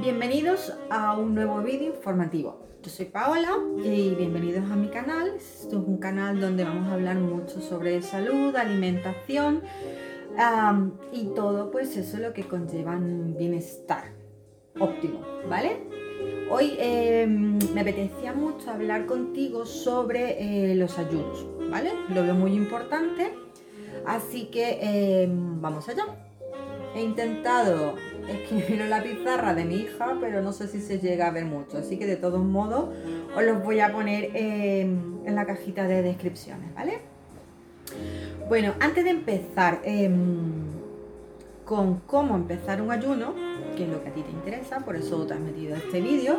Bienvenidos a un nuevo vídeo informativo. Yo soy Paola y bienvenidos a mi canal. Esto es un canal donde vamos a hablar mucho sobre salud, alimentación y todo, pues eso es lo que conlleva un bienestar óptimo, ¿vale? Hoy em, me apetecía mucho hablar contigo sobre eh, los ayunos, ¿vale? Lo veo muy importante, así que em, vamos allá. He intentado escribir en la pizarra de mi hija, pero no sé si se llega a ver mucho, así que de todos modos os los voy a poner em, en la cajita de descripciones, ¿vale? Bueno, antes de empezar con cómo empezar un ayuno, que es lo que a ti te interesa, por eso te has metido a este vídeo,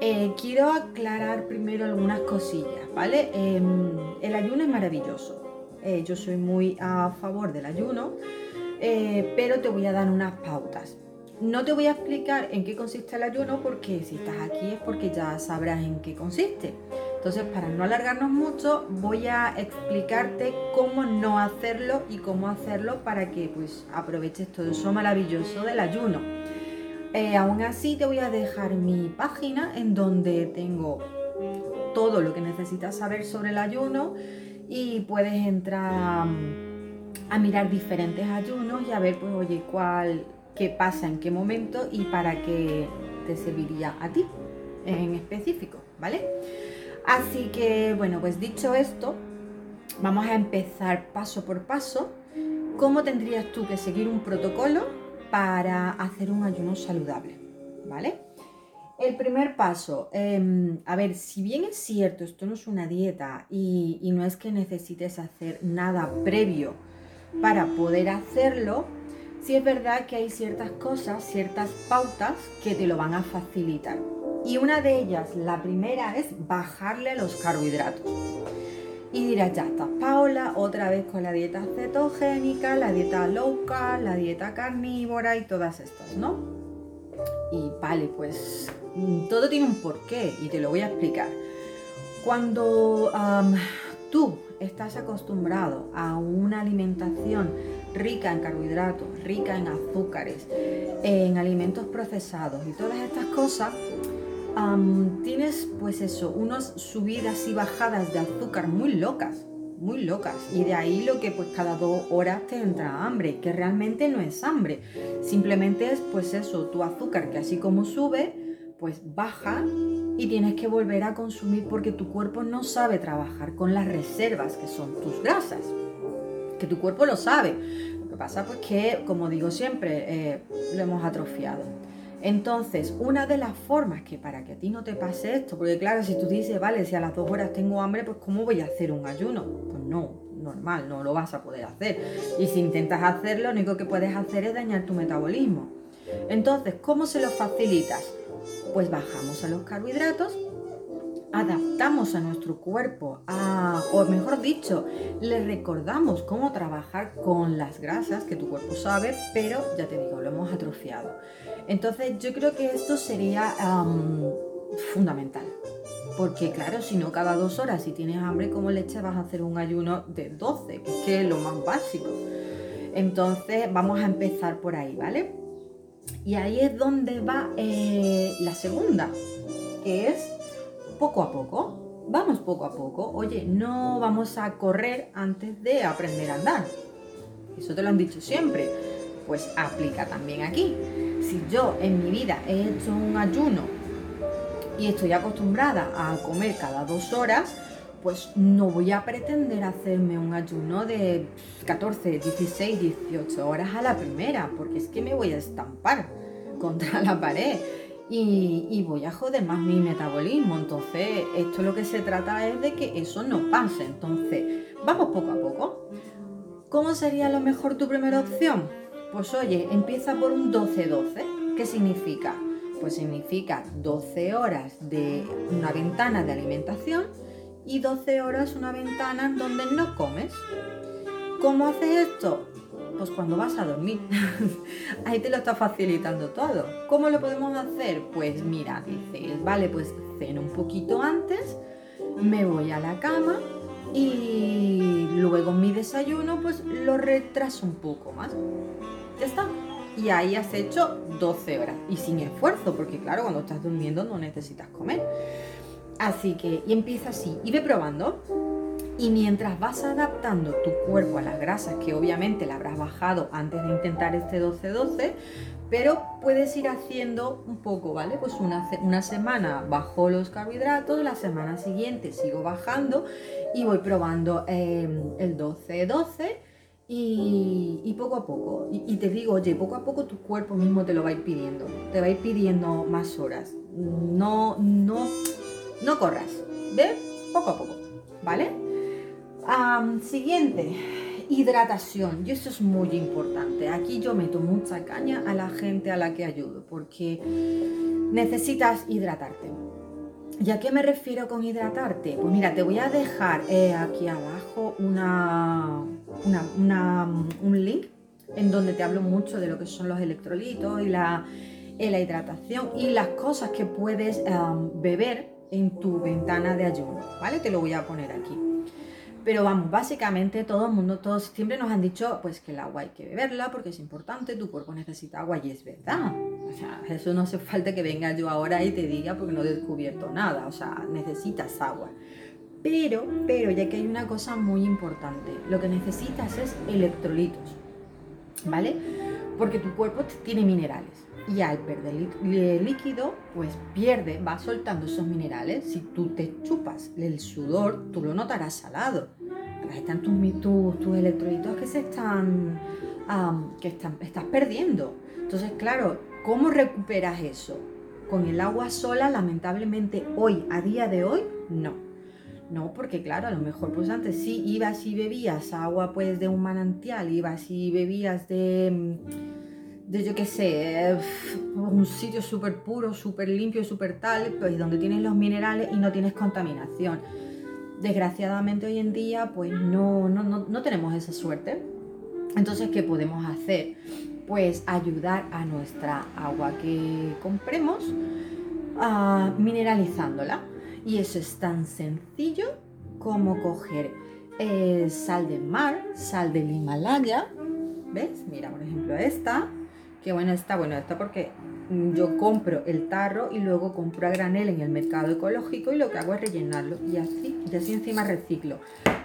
eh, quiero aclarar primero algunas cosillas, ¿vale? Em, el ayuno es maravilloso. Eh, yo soy muy a favor del ayuno, eh, pero te voy a dar unas pautas. No te voy a explicar en qué consiste el ayuno porque si estás aquí es porque ya sabrás en qué consiste. Entonces, para no alargarnos mucho, voy a explicarte cómo no hacerlo y cómo hacerlo para que pues aproveches todo eso maravilloso del ayuno. Eh, aún así, te voy a dejar mi página en donde tengo todo lo que necesitas saber sobre el ayuno y puedes entrar a mirar diferentes ayunos y a ver, pues, oye, cuál, qué pasa en qué momento y para qué te serviría a ti en específico, ¿vale? Así que, bueno, pues dicho esto, vamos a empezar paso por paso. ¿Cómo tendrías tú que seguir un protocolo para hacer un ayuno saludable? ¿Vale? El primer paso, em, a ver, si bien es cierto, esto no es una dieta y, y no es que necesites hacer nada previo para poder hacerlo, sí es verdad que hay ciertas cosas, ciertas pautas que te lo van a facilitar. Y una de ellas, la primera, es bajarle los carbohidratos. Y dirás, ya estás Paola, otra vez con la dieta cetogénica, la dieta low carb, la dieta carnívora y todas estas, ¿no? Y vale, pues mm, todo tiene un porqué y te lo voy a explicar. Cuando tú estás acostumbrado a una alimentación rica en carbohidratos, rica en azúcares, en alimentos procesados y todas estas cosas, tienes pues eso, unas subidas y bajadas de azúcar muy locas, muy locas. Y de ahí lo que pues cada dos horas te entra hambre, que realmente no es hambre. Simplemente es pues eso, tu azúcar que así como sube, pues baja y tienes que volver a consumir porque tu cuerpo no sabe trabajar con las reservas que son tus grasas. Que tu cuerpo lo sabe. Lo que pasa pues que, como digo siempre, eh, lo hemos atrofiado. Entonces, una de las formas que para que a ti no te pase esto, porque claro, si tú dices, vale, si a las dos horas tengo hambre, pues ¿cómo voy a hacer un ayuno? Pues no, normal, no lo vas a poder hacer. Y si intentas hacerlo, lo único que puedes hacer es dañar tu metabolismo. Entonces, ¿cómo se lo facilitas? Pues bajamos a los carbohidratos adaptamos a nuestro cuerpo, a, o mejor dicho, le recordamos cómo trabajar con las grasas que tu cuerpo sabe, pero ya te digo, lo hemos atrofiado. Entonces yo creo que esto sería fundamental. Porque claro, si no cada dos horas, si tienes hambre como leche, vas a hacer un ayuno de 12, que es lo más básico. Entonces vamos a empezar por ahí, ¿vale? Y ahí es donde va eh, la segunda, que es poco a poco. Vamos poco a poco. Oye, no vamos a correr antes de aprender a andar. Eso te lo han dicho siempre. Pues aplica también aquí. Si yo en mi vida he hecho un ayuno y estoy acostumbrada a comer cada dos horas, pues no voy a pretender hacerme un ayuno de 14, 16, 18 horas a la primera, porque es que me voy a estampar contra la pared y, voy a joder más mi metabolismo. Entonces, esto lo que se trata es de que eso no pase. Entonces, vamos poco a poco. ¿Cómo sería lo mejor tu primera opción? Pues oye, empieza por un 12-12. ¿Qué significa? Pues significa 12 horas de una ventana de alimentación y 12 horas una ventana en donde no comes. ¿Cómo haces esto? Pues cuando vas a dormir. Ahí te lo está facilitando todo. ¿Cómo lo podemos hacer? Pues mira, dices, vale, pues ceno un poquito antes, me voy a la cama y luego mi desayuno pues lo retraso un poco más. Ya está. y ahí has hecho 12 horas y sin esfuerzo, porque claro, cuando estás durmiendo no necesitas comer. Así que, y empieza así, y ve probando. Y mientras vas adaptando tu cuerpo a las grasas, que obviamente la habrás bajado antes de intentar este 12-12, pero puedes ir haciendo un poco, ¿vale? Pues una, una semana bajo los carbohidratos, la semana siguiente sigo bajando y voy probando em, el 12-12 y, poco a poco. Y, te digo, oye, poco a poco tu cuerpo mismo te lo va a ir pidiendo, te va a ir pidiendo más horas. No, no, no corras, ¿ves? Poco a poco, ¿vale? Siguiente, hidratación. Y eso es muy importante. Aquí yo meto mucha caña a la gente a la que ayudo porque necesitas hidratarte. ¿Y a qué me refiero con hidratarte? Pues mira, te voy a dejar eh, aquí abajo un link en donde te hablo mucho de lo que son los electrolitos y la, la hidratación y las cosas que puedes beber en tu ventana de ayuno, ¿vale? Te lo voy a poner aquí. Pero vamos, básicamente todo el mundo, todos siempre nos han dicho pues que el agua hay que beberla porque es importante, tu cuerpo necesita agua y es verdad. O sea, eso no hace falta que venga yo ahora y te diga porque no he descubierto nada. O sea, necesitas agua. Pero, pero ya que hay una cosa muy importante, lo que necesitas es electrolitos, ¿vale? Porque tu cuerpo tiene minerales y al perder líquido, pues pierde, va soltando esos minerales. Si tú te chupas el sudor, tú lo notarás salado. Están tus, tus, electrolitos que se están, que están, estás perdiendo. Entonces, claro, ¿cómo recuperas eso? Con el agua sola, lamentablemente hoy, a día de hoy, no. No, porque claro, a lo mejor pues antes sí ibas y bebías agua pues de un manantial, ibas y bebías de de yo qué sé, un sitio súper puro, súper limpio, súper tal, pues donde tienes los minerales y no tienes contaminación. Desgraciadamente hoy en día pues no, no, no, tenemos esa suerte. Entonces, ¿qué podemos hacer? Pues ayudar a nuestra agua que compremos mineralizándola. Y eso es tan sencillo como coger eh, sal del mar, sal del Himalaya, ¿ves? Mira, por ejemplo, esta, que bueno está, bueno está porque yo compro el tarro y luego compro a granel en el mercado ecológico y lo que hago es rellenarlo y así, y así encima reciclo.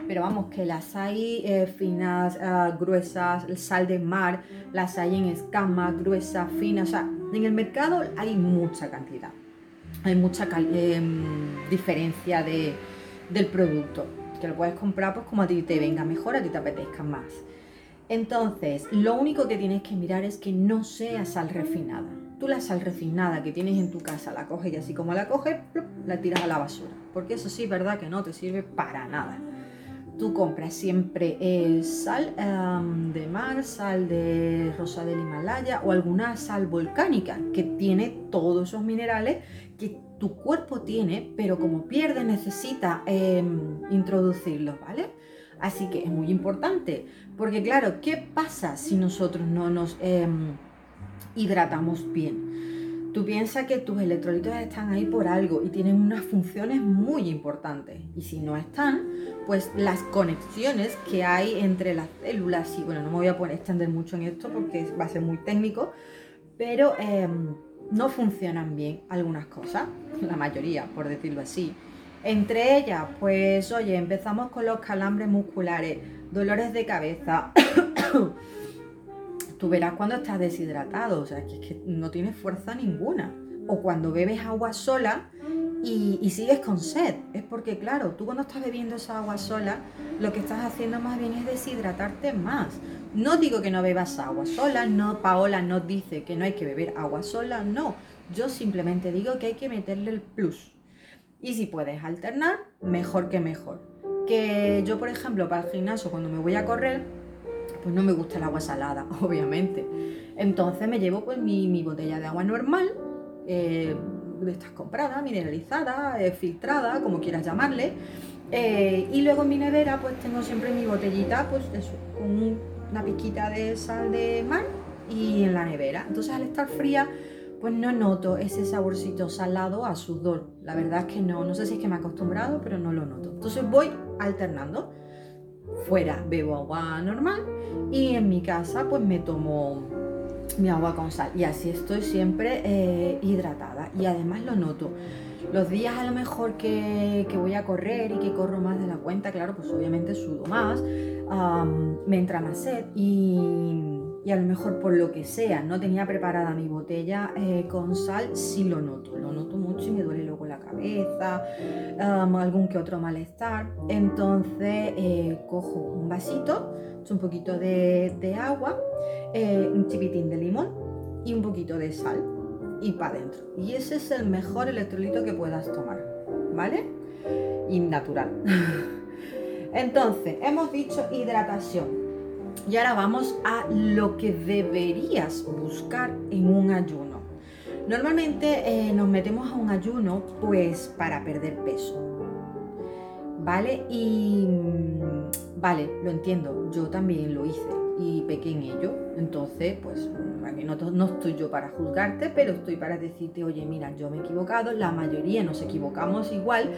Pero vamos, que las hay eh, finas, uh, gruesas, sal de mar, las hay en escama, gruesa, fina, o sea, en el mercado hay mucha cantidad, hay mucha em, diferencia de, del producto, que lo puedes comprar pues como a ti te venga mejor, a ti te apetezca más. Entonces, lo único que tienes que mirar es que no sea sal refinada. Tú la sal refinada que tienes en tu casa la coges y así como la coges, la tiras a la basura. Porque eso sí, verdad que no te sirve para nada. Tú compras siempre eh, sal de mar, sal de rosa del Himalaya o alguna sal volcánica que tiene todos esos minerales que tu cuerpo tiene, pero como pierde necesita em, introducirlos, ¿vale? Así que es muy importante, porque claro, ¿qué pasa si nosotros no nos em, hidratamos bien? Tú piensas que tus electrolitos están ahí por algo y tienen unas funciones muy importantes. Y si no están, pues las conexiones que hay entre las células, y bueno, no me voy a poner extender mucho en esto porque va a ser muy técnico, pero em, no funcionan bien algunas cosas, la mayoría, por decirlo así. Entre ellas, pues oye, empezamos con los calambres musculares, dolores de cabeza. Tú verás cuando estás deshidratado, o sea, que es que no tienes fuerza ninguna. O cuando bebes agua sola y, y, sigues con sed. Es porque, claro, tú cuando estás bebiendo esa agua sola, lo que estás haciendo más bien es deshidratarte más. No digo que no bebas agua sola, no, Paola no dice que no hay que beber agua sola, no. Yo simplemente digo que hay que meterle el plus. Y si puedes alternar, mejor que mejor. Que yo, por ejemplo, para el gimnasio, cuando me voy a correr, pues no me gusta el agua salada, obviamente. Entonces me llevo pues mi, botella de agua normal, eh, de estas compradas, mineralizada, eh, filtrada, como quieras llamarle. Eh, y luego en mi nevera pues tengo siempre mi botellita, pues con una piquita de sal de mar y en la nevera. Entonces al estar fría pues no noto ese saborcito salado a sudor. La verdad es que no, no sé si es que me he acostumbrado, pero no lo noto. Entonces voy alternando. Fuera bebo agua normal y en mi casa pues me tomo mi agua con sal. Y así estoy siempre eh, hidratada. Y además lo noto. Los días a lo mejor que, voy a correr y que corro más de la cuenta, claro, pues obviamente sudo más, me entra más sed y, a lo mejor por lo que sea no tenía preparada mi botella eh, con sal, sí lo noto, lo noto mucho y me duele luego la cabeza, algún que otro malestar. Entonces eh, cojo un vasito, un poquito de, agua, eh, un chipitín de limón y un poquito de sal y para adentro. Y ese es el mejor electrolito que puedas tomar, ¿vale? Y natural. Entonces, hemos dicho hidratación. Y ahora vamos a lo que deberías buscar en un ayuno. Normalmente eh, nos metemos a un ayuno pues para perder peso. ¿Vale? Y mm, vale, lo entiendo, yo también lo hice y pequé en ello. Entonces, pues no, no, estoy yo para juzgarte, pero estoy para decirte, oye, mira, yo me he equivocado, la mayoría nos equivocamos igual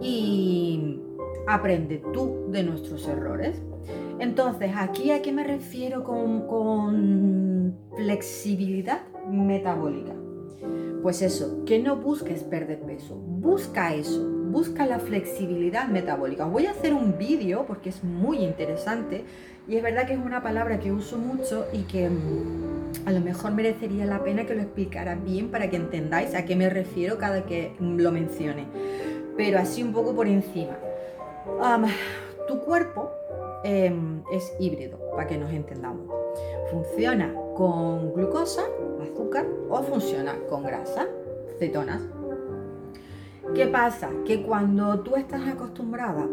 y aprende tú de nuestros errores. Entonces, ¿aquí a qué me refiero con, flexibilidad metabólica? Pues eso, que no busques perder peso, busca eso, busca la flexibilidad metabólica. Voy a hacer un vídeo porque es muy interesante y es verdad que es una palabra que uso mucho y que mm, a lo mejor merecería la pena que lo explicara bien para que entendáis a qué me refiero cada que lo mencione. Pero así un poco por encima. tu cuerpo em, es híbrido, para que nos entendamos. Funciona con glucosa, azúcar, o funciona con grasa, cetonas. ¿Qué pasa? Que cuando tú estás acostumbrado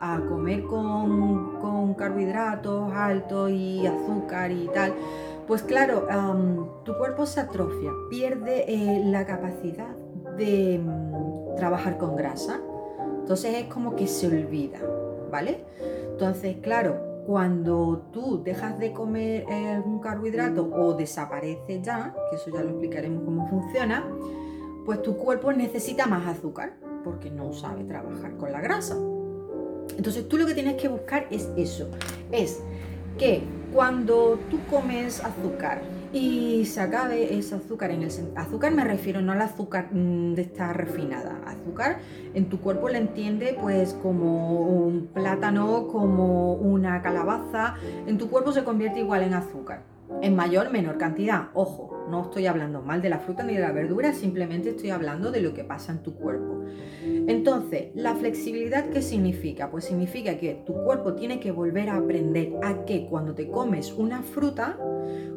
a comer con, carbohidratos altos y azúcar y tal, pues claro, tu cuerpo se atrofia, pierde eh, la capacidad de mm, trabajar con grasa. Entonces es como que se olvida, ¿vale? Entonces, claro, cuando tú dejas de comer algún carbohidrato o desaparece ya, que eso ya lo explicaremos cómo funciona, pues tu cuerpo necesita más azúcar porque no sabe trabajar con la grasa. Entonces tú lo que tienes que buscar es eso, es que cuando tú comes azúcar y se acabe ese azúcar en el azúcar me refiero no al azúcar mm, de esta refinada, azúcar en tu cuerpo le entiende pues como un plátano, como una calabaza, en tu cuerpo se convierte igual en azúcar en mayor o menor cantidad. Ojo, no estoy hablando mal de la fruta ni de la verdura, simplemente estoy hablando de lo que pasa en tu cuerpo. Entonces, ¿la flexibilidad qué significa? Pues significa que tu cuerpo tiene que volver a aprender a que cuando te comes una fruta,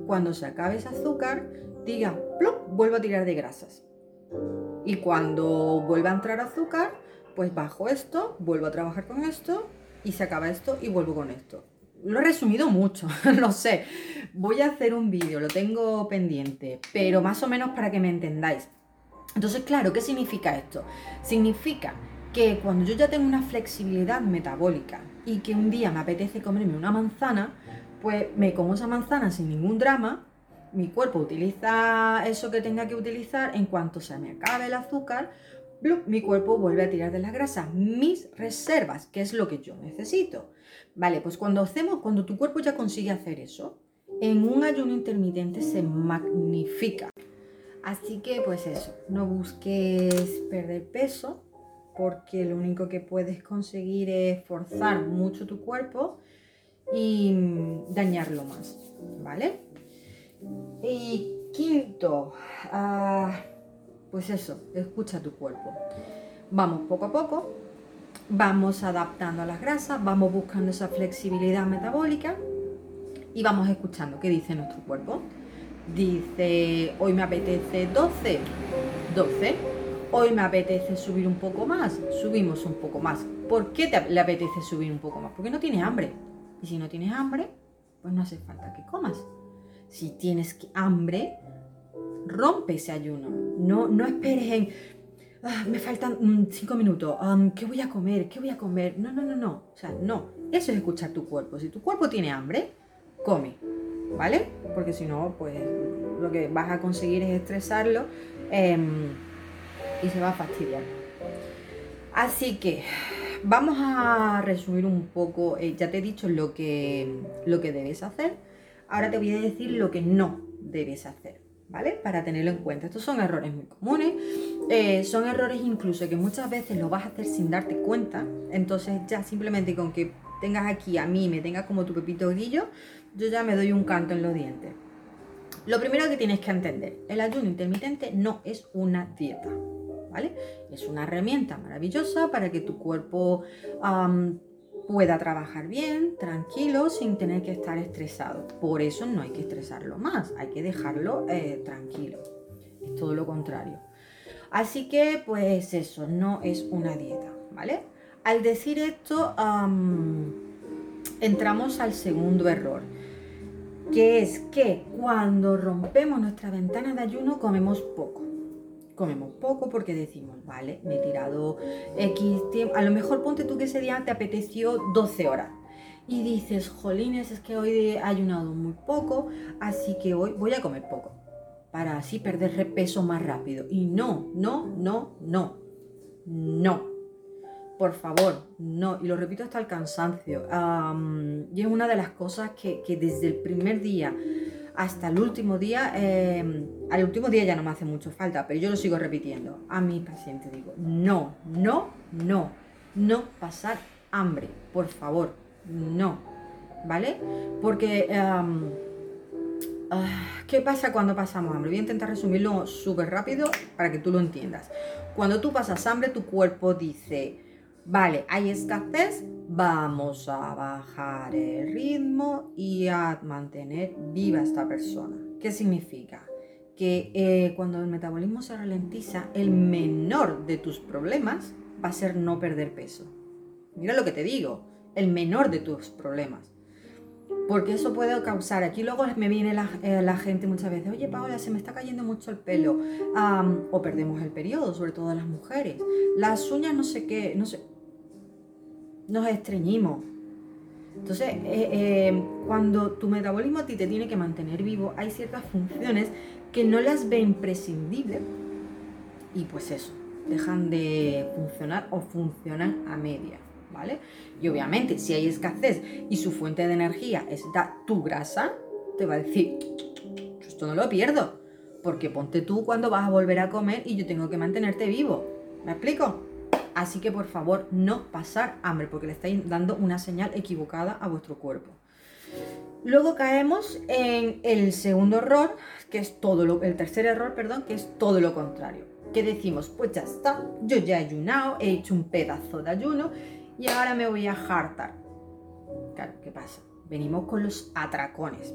cuando se acabe ese azúcar, diga, ¡plop! vuelvo a tirar de grasas. Y cuando vuelva a entrar azúcar, pues bajo esto, vuelvo a trabajar con esto y se acaba esto y vuelvo con esto. Lo he resumido mucho, no sé. Voy a hacer un vídeo, lo tengo pendiente, pero más o menos para que me entendáis. Entonces, claro, ¿qué significa esto? Significa que cuando yo ya tengo una flexibilidad metabólica y que un día me apetece comerme una manzana, pues me como esa manzana sin ningún drama, mi cuerpo utiliza eso que tenga que utilizar, en cuanto se me acabe el azúcar, mi cuerpo vuelve a tirar de la grasa, mis reservas, que es lo que yo necesito. Vale, pues cuando hacemos, cuando tu cuerpo ya consigue hacer eso, en un ayuno intermitente se magnifica. Así que pues eso, no busques perder peso porque lo único que puedes conseguir es forzar mucho tu cuerpo y dañarlo más, ¿vale? Y quinto, ah, pues eso, escucha tu cuerpo. Vamos poco a poco, vamos adaptando a las grasas, vamos buscando esa flexibilidad metabólica y vamos escuchando qué dice nuestro cuerpo. Dice, hoy me apetece 12, 12. Hoy me apetece subir un poco más, subimos un poco más. ¿Por qué te, le apetece subir un poco más? Porque no tienes hambre. Y si no tienes hambre, pues no hace falta que comas. Si tienes hambre, rompe ese ayuno. No, no esperes en, Ah, me faltan mm, cinco minutos, ¿qué voy a comer? ¿Qué voy a comer? No, no, no, no. O sea, no. Eso es escuchar tu cuerpo. Si tu cuerpo tiene hambre, come, ¿vale? Porque si no, pues lo que vas a conseguir es estresarlo em, y se va a fastidiar. Así que vamos a resumir un poco, eh, ya te he dicho lo que, lo que debes hacer. Ahora te voy a decir lo que no debes hacer, ¿vale? Para tenerlo en cuenta. Estos son errores muy comunes, eh, son errores incluso que muchas veces lo vas a hacer sin darte cuenta, entonces ya simplemente con que tengas aquí a mí, me tengas como tu pepito grillo, yo ya me doy un canto en los dientes. Lo primero que tienes que entender, el ayuno intermitente no es una dieta, ¿vale? Es una herramienta maravillosa para que tu cuerpo pueda trabajar bien, tranquilo, sin tener que estar estresado. Por eso no hay que estresarlo más, hay que dejarlo eh, tranquilo. Es todo lo contrario. Así que, pues eso, no es una dieta, ¿vale? Al decir esto, entramos al segundo error, que es que cuando rompemos nuestra ventana de ayuno comemos poco comemos poco porque decimos, vale, me he tirado X tiempo, a lo mejor ponte tú que ese día te apeteció 12 horas y dices, jolines, es que hoy he ayunado muy poco, así que hoy voy a comer poco para así perder peso más rápido. Y no, no, no, no, no. Por favor, no. Y lo repito hasta el cansancio. y es una de las cosas que, que desde el primer día hasta el último día, em, al último día ya no me hace mucho falta, pero yo lo sigo repitiendo a mis pacientes. Digo, no, no, no, no pasar hambre, por favor, no, ¿vale? Porque, em, ah, ¿qué pasa cuando pasamos hambre? Voy a intentar resumirlo súper rápido para que tú lo entiendas. Cuando tú pasas hambre, tu cuerpo dice, vale, hay escasez, vamos a bajar el ritmo y a mantener viva esta persona. ¿Qué significa? Que eh, cuando el metabolismo se ralentiza, el menor de tus problemas va a ser no perder peso. Mira lo que te digo, el menor de tus problemas. Porque eso puede causar, aquí luego me viene la, eh, gente muchas veces, oye Paola, se me está cayendo mucho el pelo, o perdemos el periodo, sobre todo las mujeres, las uñas no sé qué, no sé, nos estreñimos. Entonces, eh, eh, cuando tu metabolismo a ti te tiene que mantener vivo, hay ciertas funciones que no las ve imprescindibles. Y pues eso, dejan de funcionar o funcionan a media, ¿vale? Y obviamente, si hay escasez y su fuente de energía es tu grasa, te va a decir, esto no lo pierdo, porque ponte tú cuando vas a volver a comer y yo tengo que mantenerte vivo. ¿Me explico? Así que por favor no pasar hambre porque le estáis dando una señal equivocada a vuestro cuerpo. Luego caemos en el segundo error, que es todo lo, el tercer error, perdón, que es todo lo contrario. Que decimos, pues ya está, yo ya he ayunado, he hecho un pedazo de ayuno y ahora me voy a hartar. Claro, ¿qué pasa? Venimos con los atracones.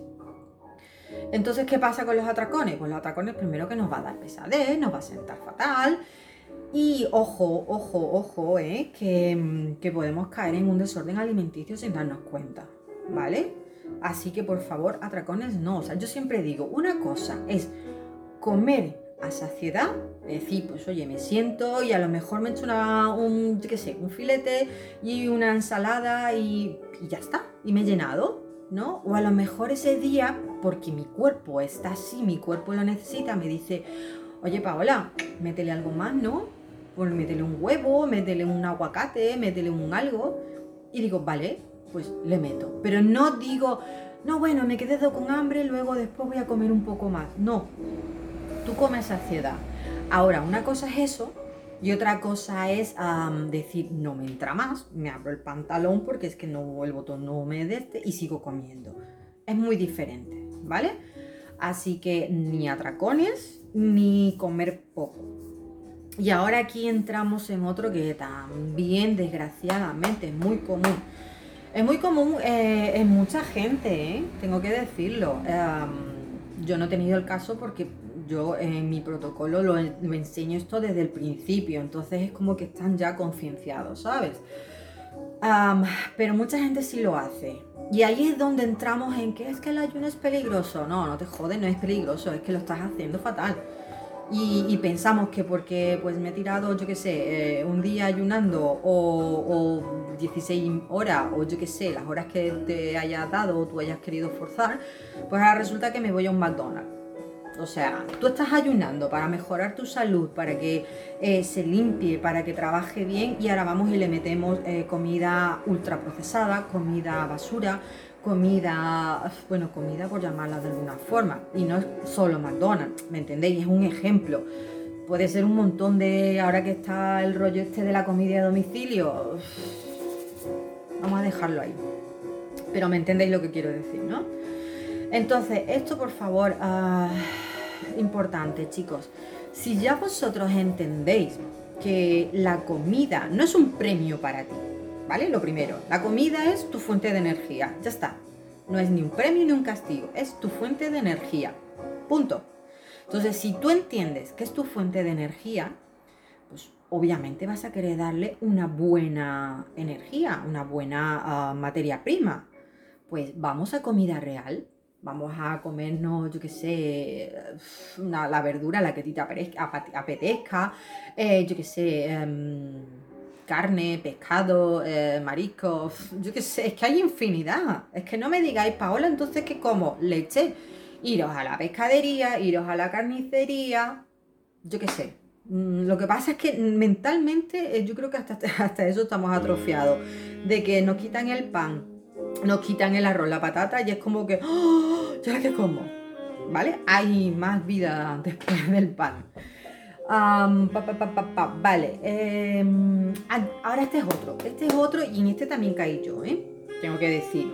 Entonces, ¿qué pasa con los atracones? Pues los atracones primero que nos va a dar pesadez, nos va a sentar fatal, y ojo, ojo, ojo, ¿eh? que, que podemos caer en un desorden alimenticio sin darnos cuenta, ¿vale? Así que por favor, atracones no. O sea, yo siempre digo, una cosa es comer a saciedad, decir, pues oye, me siento y a lo mejor me echo una, un, qué sé, un filete y una ensalada y, ya está, y me he llenado, ¿no? O a lo mejor ese día, porque mi cuerpo está así, mi cuerpo lo necesita, me dice, oye Paola, métele algo más, ¿no? pues métele un huevo, métele un aguacate, métele un algo. Y digo, vale, pues le meto. Pero no digo, no, bueno, me quedé con hambre, luego después voy a comer un poco más. No, tú comes saciedad. Ahora, una cosa es eso y otra cosa es decir, no me entra más, me abro el pantalón porque es que no, el botón no me deste y sigo comiendo. Es muy diferente, ¿vale? Así que ni atracones ni comer poco. Y ahora aquí entramos en otro que también desgraciadamente es muy común. Es muy común eh, en mucha gente, ¿eh? tengo que decirlo. yo no he tenido el caso porque yo en mi protocolo lo, enseño esto desde el principio, entonces es como que están ya concienciados, ¿sabes? Pero mucha gente sí lo hace. Y ahí es donde entramos en que es que el ayuno es peligroso. No, no te jodes, no es peligroso, es que lo estás haciendo fatal. Y, pensamos que porque pues me he tirado, yo qué sé, eh, un día ayunando o, 16 horas o yo qué sé, las horas que te hayas dado o tú hayas querido forzar, pues ahora resulta que me voy a un McDonald's. O sea, tú estás ayunando para mejorar tu salud, para que eh, se limpie, para que trabaje bien y ahora vamos y le metemos eh, comida ultraprocesada, comida basura, comida, bueno, comida por llamarla de alguna forma, y no es solo McDonald's, ¿me entendéis? Es un ejemplo. Puede ser un montón de, ahora que está el rollo este de la comida a domicilio, vamos a dejarlo ahí. Pero me entendéis lo que quiero decir, ¿no? Entonces, esto por favor, ah, importante chicos, si ya vosotros entendéis que la comida no es un premio para ti, ¿vale? Lo primero, la comida es tu fuente de energía, ya está. No es ni un premio ni un castigo, es tu fuente de energía. Punto. Entonces, si tú entiendes que es tu fuente de energía, pues obviamente vas a querer darle una buena energía, una buena ah, materia prima. Pues vamos a comida real, vamos a comernos, yo qué sé, la verdura, la que te apetezca, eh, yo qué sé, em, carne, pescado, eh, mariscos, yo qué sé, es que hay infinidad. Es que no me digáis, Paola, entonces que como leche, iros a la pescadería, iros a la carnicería, yo qué sé. Mm, lo que pasa es que mentalmente eh, yo creo que hasta, hasta eso estamos atrofiados, de que nos quitan el pan, nos quitan el arroz, la patata y es como que, ¡oh! ¿ya qué como? ¿Vale? Hay más vida después del pan. vale, em, ahora este es otro, este es otro y en este también caí yo, ¿eh? Tengo que decir.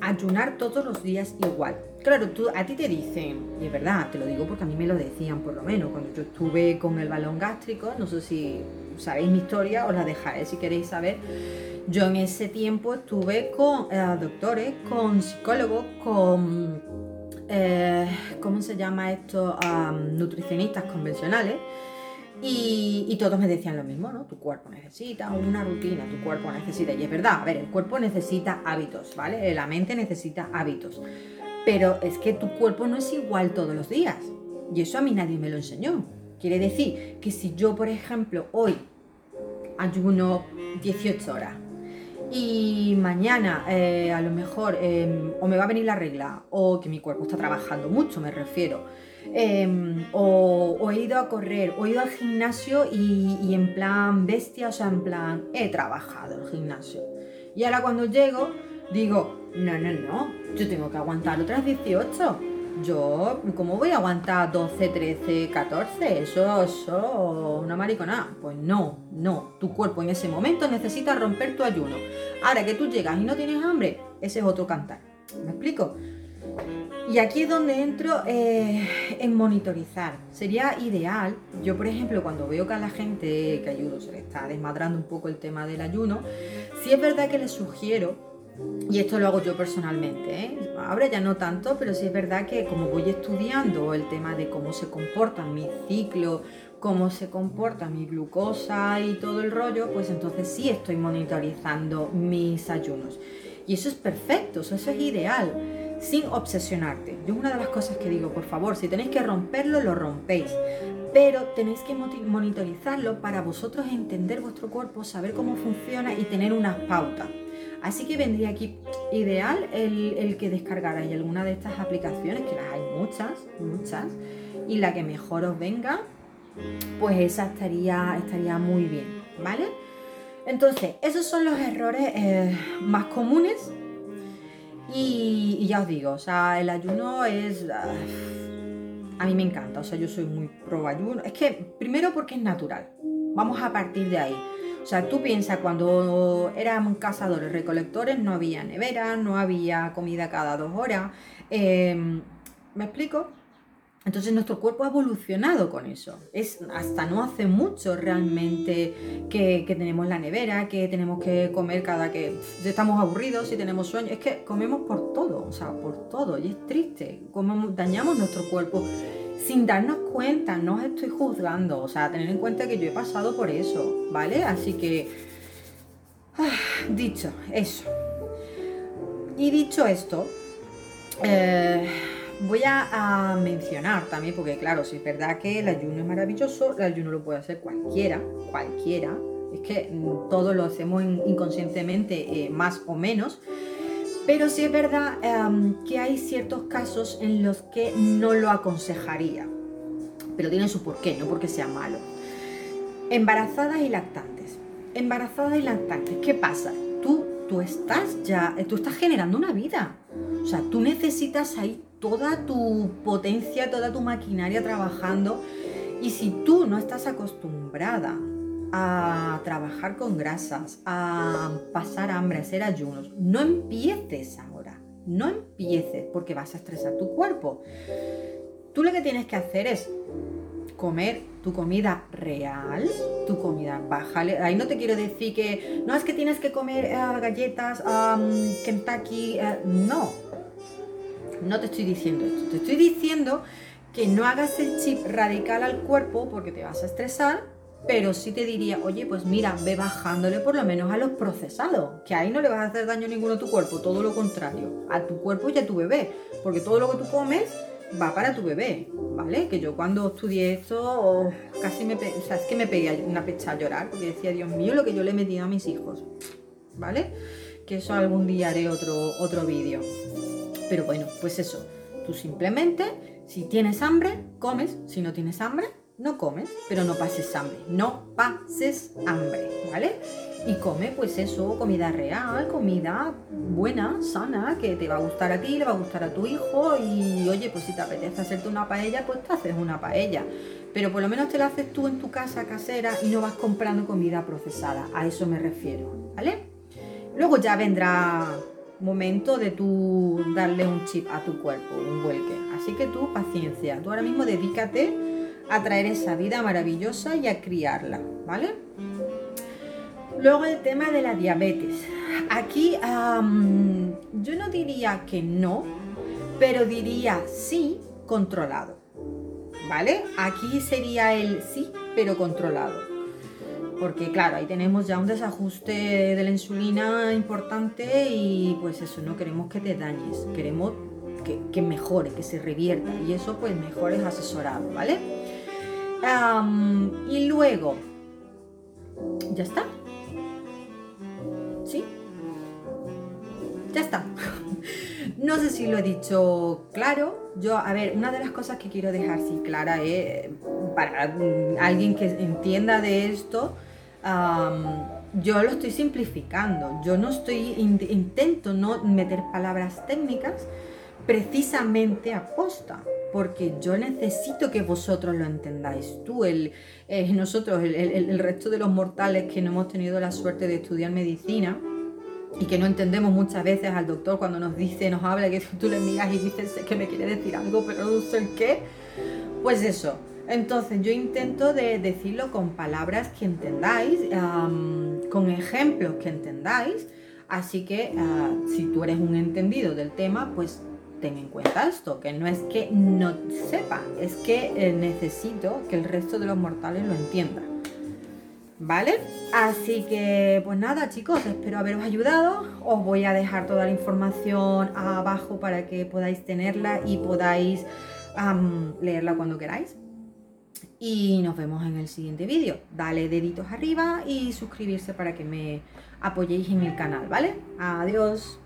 Ayunar todos los días igual. Claro, a ti te dicen, y es verdad, te lo digo porque a mí me lo decían por lo menos, cuando yo estuve con el balón gástrico, no sé si sabéis mi historia, os la dejaré si queréis saber yo en ese tiempo estuve con eh, doctores, con psicólogos, con, eh, ¿cómo se llama esto? nutricionistas convencionales. Y, todos me decían lo mismo, ¿no? Tu cuerpo necesita una rutina, tu cuerpo necesita, y es verdad, a ver, el cuerpo necesita hábitos, ¿vale? La mente necesita hábitos. Pero es que tu cuerpo no es igual todos los días. Y eso a mí nadie me lo enseñó. Quiere decir que si yo, por ejemplo, hoy ayuno 18 horas, y mañana eh, a lo mejor em, o me va a venir la regla o que mi cuerpo está trabajando mucho, me refiero, em, o, he ido a correr o he ido al gimnasio y, en plan bestia, o sea, en plan he trabajado el gimnasio. Y ahora cuando llego digo, no, no, no, yo tengo que aguantar otras 18 yo, ¿cómo voy a aguantar 12, 13, 14? Eso, eso, una maricona. Pues no, no. Tu cuerpo en ese momento necesita romper tu ayuno. Ahora que tú llegas y no tienes hambre, ese es otro cantar. ¿Me explico? Y aquí es donde entro eh, en monitorizar. Sería ideal, yo por ejemplo, cuando veo que a la gente que ayudo se le está desmadrando un poco el tema del ayuno, si es verdad que les sugiero y esto lo hago yo personalmente, ¿eh? ahora ya no tanto, pero sí es verdad que como voy estudiando el tema de cómo se comporta mi ciclo, cómo se comporta mi glucosa y todo el rollo, pues entonces sí estoy monitorizando mis ayunos. Y eso es perfecto, eso es ideal, sin obsesionarte. Yo una de las cosas que digo, por favor, si tenéis que romperlo, lo rompéis. Pero tenéis que monitorizarlo para vosotros entender vuestro cuerpo, saber cómo funciona y tener unas pautas. Así que vendría aquí ideal el, que descargarais alguna de estas aplicaciones, que las hay muchas, muchas, y la que mejor os venga, pues esa estaría, estaría muy bien, ¿vale? Entonces, esos son los errores eh, más comunes. Y, ya os digo, o sea, el ayuno es... Ah, a mí me encanta, o sea, yo soy muy pro ayuno. Es que, primero porque es natural. Vamos a partir de ahí. O sea, tú piensas, cuando éramos cazadores, recolectores, no había nevera, no había comida cada dos horas. Em, ¿Me explico? Entonces nuestro cuerpo ha evolucionado con eso. Es hasta no hace mucho realmente que, tenemos la nevera, que tenemos que comer cada que estamos aburridos, si tenemos sueño. Es que comemos por todo, o sea, por todo. Y es triste. Como dañamos nuestro cuerpo sin darnos cuenta, no os estoy juzgando, o sea, tener en cuenta que yo he pasado por eso, ¿vale? Así que, ah, dicho eso, y dicho esto, eh, voy a, mencionar también, porque claro, si es verdad que el ayuno es maravilloso, el ayuno lo puede hacer cualquiera, cualquiera, es que mm, todos lo hacemos inconscientemente, eh, más o menos, pero sí es verdad em, que hay ciertos casos en los que no lo aconsejaría. Pero tiene su porqué, no porque sea malo. Embarazadas y lactantes. Embarazadas y lactantes. ¿Qué pasa? Tú tú estás ya, tú estás generando una vida. O sea, tú necesitas ahí toda tu potencia, toda tu maquinaria trabajando. Y si tú no estás acostumbrada a trabajar con grasas, a pasar hambre, a hacer ayunos, no empieces ahora. No empieces porque vas a estresar tu cuerpo. Tú lo que tienes que hacer es comer tu comida real, tu comida baja. Ahí no te quiero decir que no es que tienes que comer eh, galletas, Kentucky, eh, no. No te estoy diciendo esto. Te estoy diciendo que no hagas el chip radical al cuerpo porque te vas a estresar, pero sí te diría, oye, pues mira, ve bajándole por lo menos a los procesados, que ahí no le vas a hacer daño ninguno a tu cuerpo, todo lo contrario, a tu cuerpo y a tu bebé, porque todo lo que tú comes va para tu bebé, ¿vale? Que yo cuando estudié esto casi me, o sea, es que me pegué una pecha a llorar porque decía, Dios mío, lo que yo le he metido a mis hijos, ¿vale? Que eso algún día haré otro, otro vídeo. Pero bueno, pues eso, tú simplemente, si tienes hambre, comes, si no tienes hambre, no comes, pero no pases hambre, no pases hambre, ¿vale? y come pues eso, comida real, comida buena, sana, que te va a gustar a ti, le va a gustar a tu hijo y oye, pues si te apetece hacerte una paella, pues te haces una paella. Pero por lo menos te la haces tú en tu casa casera y no vas comprando comida procesada, a eso me refiero, ¿vale? Luego ya vendrá momento de tú darle un chip a tu cuerpo, un vuelque. Así que tú, paciencia, tú ahora mismo dedícate a traer esa vida maravillosa y a criarla, ¿vale? Luego el tema de la diabetes. Aquí yo no diría que no, pero diría sí controlado. ¿Vale? Aquí sería el sí, pero controlado. Porque claro, ahí tenemos ya un desajuste de la insulina importante y pues eso, no queremos que te dañes, queremos que, que mejore, que se revierta y eso pues mejor es asesorado, ¿vale? Y luego, ya está, ¿Sí? Ya está. No sé si lo he dicho claro. Yo, a ver, una de las cosas que quiero dejar sí clara es, para alguien que entienda de esto, yo lo estoy simplificando. Yo no estoy, intento no meter palabras técnicas precisamente a posta porque yo necesito que vosotros lo entendáis. Tú, eh, nosotros, el, resto de los mortales que no hemos tenido la suerte de estudiar medicina y que no entendemos muchas veces al doctor cuando nos dice, nos habla, que tú le miras y dices que me quiere decir algo, pero no sé el qué. Pues eso. Entonces yo intento de decirlo con palabras que entendáis, con ejemplos que entendáis. Así que ah, si tú eres un entendido del tema, pues ten en cuenta esto, que no es que no sepa, es que eh, necesito que el resto de los mortales lo entiendan. ¿Vale? Así que, pues nada, chicos, espero haberos ayudado. Os voy a dejar toda la información abajo para que podáis tenerla y podáis leerla cuando queráis. Y nos vemos en el siguiente vídeo. Dale deditos arriba y suscribirse para que me apoyéis en el canal, ¿vale? Adiós.